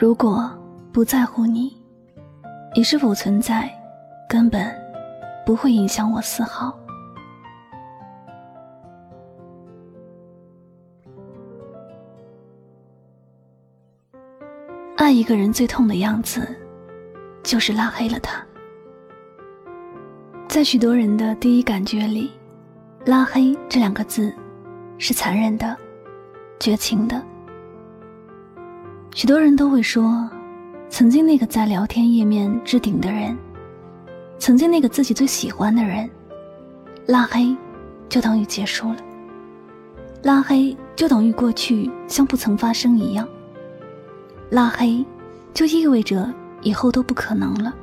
如果不在乎你，你是否存在，根本不会影响我丝毫。爱一个人最痛的样子，就是拉黑了他。在许多人的第一感觉里，“拉黑”这两个字，是残忍的，绝情的。许多人都会说，曾经那个在聊天页面置顶的人，曾经那个自己最喜欢的人，拉黑，就等于结束了。拉黑就等于过去像不曾发生一样。拉黑，就意味着以后都不可能了。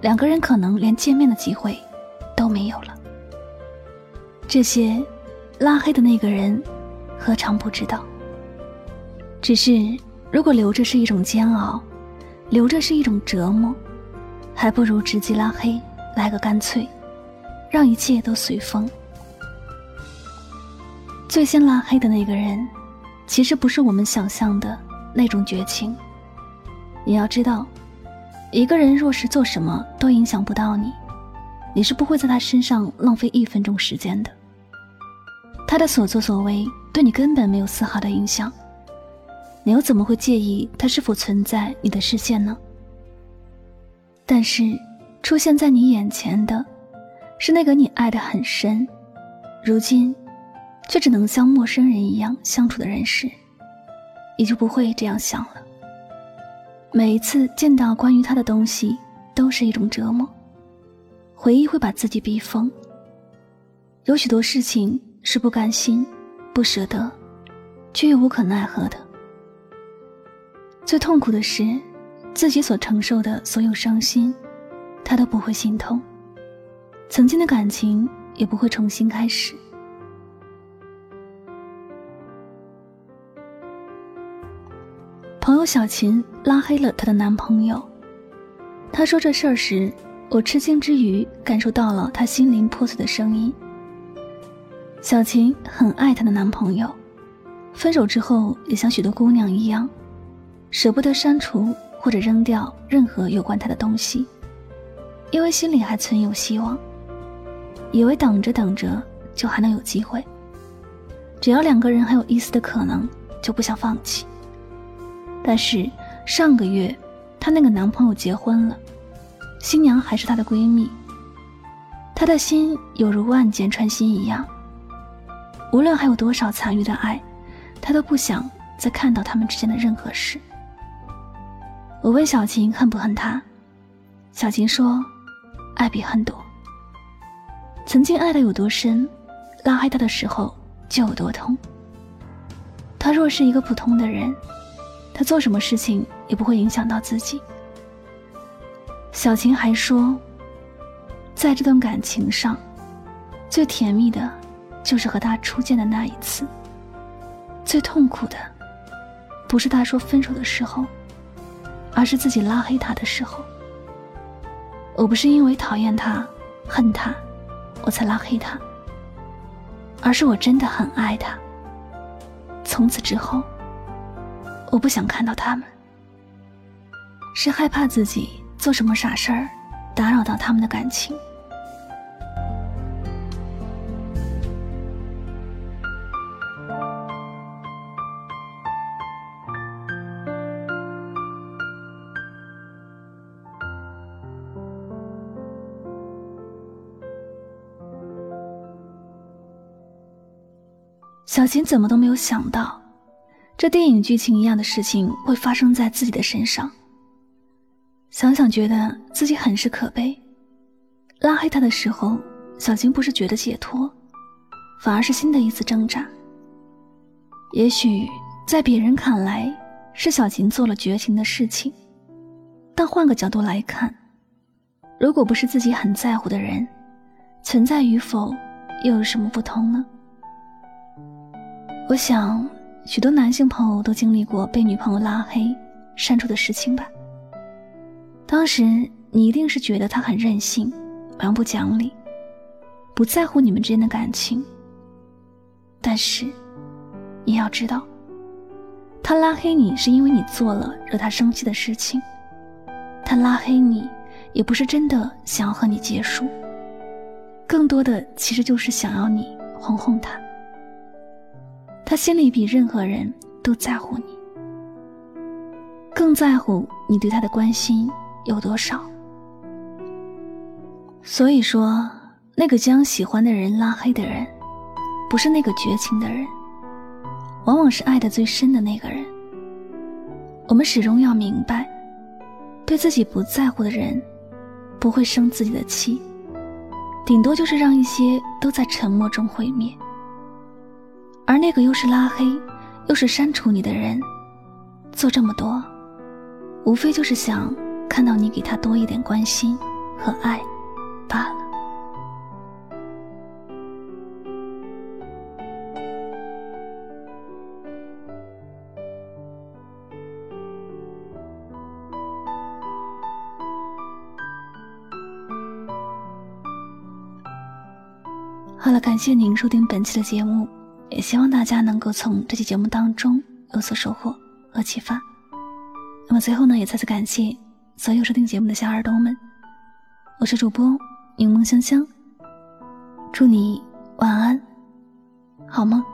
两个人可能连见面的机会都没有了。这些，拉黑的那个人何尝不知道？只是。如果留着是一种煎熬，留着是一种折磨，还不如直接拉黑来个干脆，让一切都随风。最先拉黑的那个人，其实不是我们想象的那种绝情。你要知道，一个人若是做什么都影响不到你，你是不会在他身上浪费一分钟时间的。他的所作所为对你根本没有丝毫的影响。你又怎么会介意他是否存在你的视线呢？但是，出现在你眼前的，是那个你爱得很深，如今，却只能像陌生人一样相处的人时，你就不会这样想了。每一次见到关于他的东西，都是一种折磨，回忆会把自己逼疯。有许多事情是不甘心、不舍得，却又无可奈何的。最痛苦的是，自己所承受的所有伤心，他都不会心痛。曾经的感情也不会重新开始。朋友小琴拉黑了她的男朋友。她说这事儿时，我吃惊之余，感受到了她心灵破碎的声音。小琴很爱她的男朋友，分手之后也像许多姑娘一样。舍不得删除或者扔掉任何有关他的东西，因为心里还存有希望，以为等着等着就还能有机会。只要两个人还有一丝的可能，就不想放弃。但是上个月，她那个男朋友结婚了，新娘还是她的闺蜜。她的心犹如万箭穿心一样，无论还有多少残余的爱，她都不想再看到他们之间的任何事。我问小琴恨不恨他，小琴说：“爱比恨多。曾经爱的有多深，拉黑他的时候就有多痛。他若是一个普通的人，他做什么事情也不会影响到自己。”小琴还说，在这段感情上，最甜蜜的，就是和他初见的那一次；最痛苦的，不是他说分手的时候。而是自己拉黑他的时候，我不是因为讨厌他、恨他，我才拉黑他，而是我真的很爱他。从此之后，我不想看到他们，是害怕自己做什么傻事儿，打扰到他们的感情。小琴怎么都没有想到，这电影剧情一样的事情会发生在自己的身上。想想觉得自己很是可悲。拉黑他的时候，小琴不是觉得解脱，反而是新的一次挣扎。也许在别人看来是小琴做了绝情的事情，但换个角度来看，如果不是自己很在乎的人，存在与否又有什么不同呢？我想，许多男性朋友都经历过被女朋友拉黑、删除的事情吧。当时你一定是觉得他很任性、蛮不讲理，不在乎你们之间的感情。但是，你要知道，他拉黑你是因为你做了惹他生气的事情，他拉黑你也不是真的想要和你结束，更多的其实就是想要你哄哄他。他心里比任何人都在乎你，更在乎你对他的关心。有多少？所以说，那个将喜欢的人拉黑的人，不是那个绝情的人，往往是爱的最深的那个人。我们始终要明白，对自己不在乎的人，不会生自己的气，顶多就是让一些都在沉默中毁灭。而那个又是拉黑，又是删除你的人，做这么多，无非就是想。看到你给他多一点关心和爱，罢了。好了，感谢您收听本期的节目，也希望大家能够从这期节目当中有所收获和启发。那么最后呢，也再次感谢。所有收听节目的小耳朵们，我是主播柠檬香香，祝你晚安，好梦。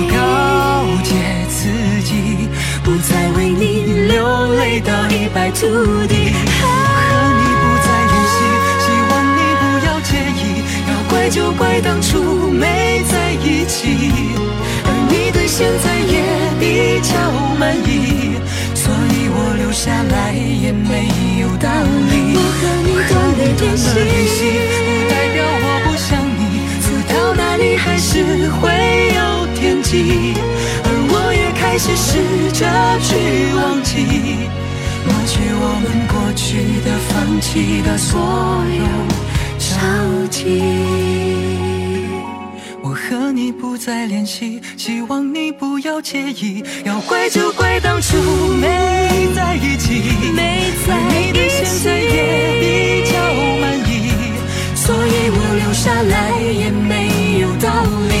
不再为你流泪到一败涂地。和你不再联系，希望你不要介意。要怪就怪当初没在一起，而你对现在也比较满意，所以我留下来也没有道理。我和你断了联系，不代表我不想你，走到哪里还是会有天际。且试着去忘记抹去我们过去的放弃的所有交集我和你不再联系希望你不要介意要怪就怪当初没在一起而你对现在也比较满意所以我留下来也没有道理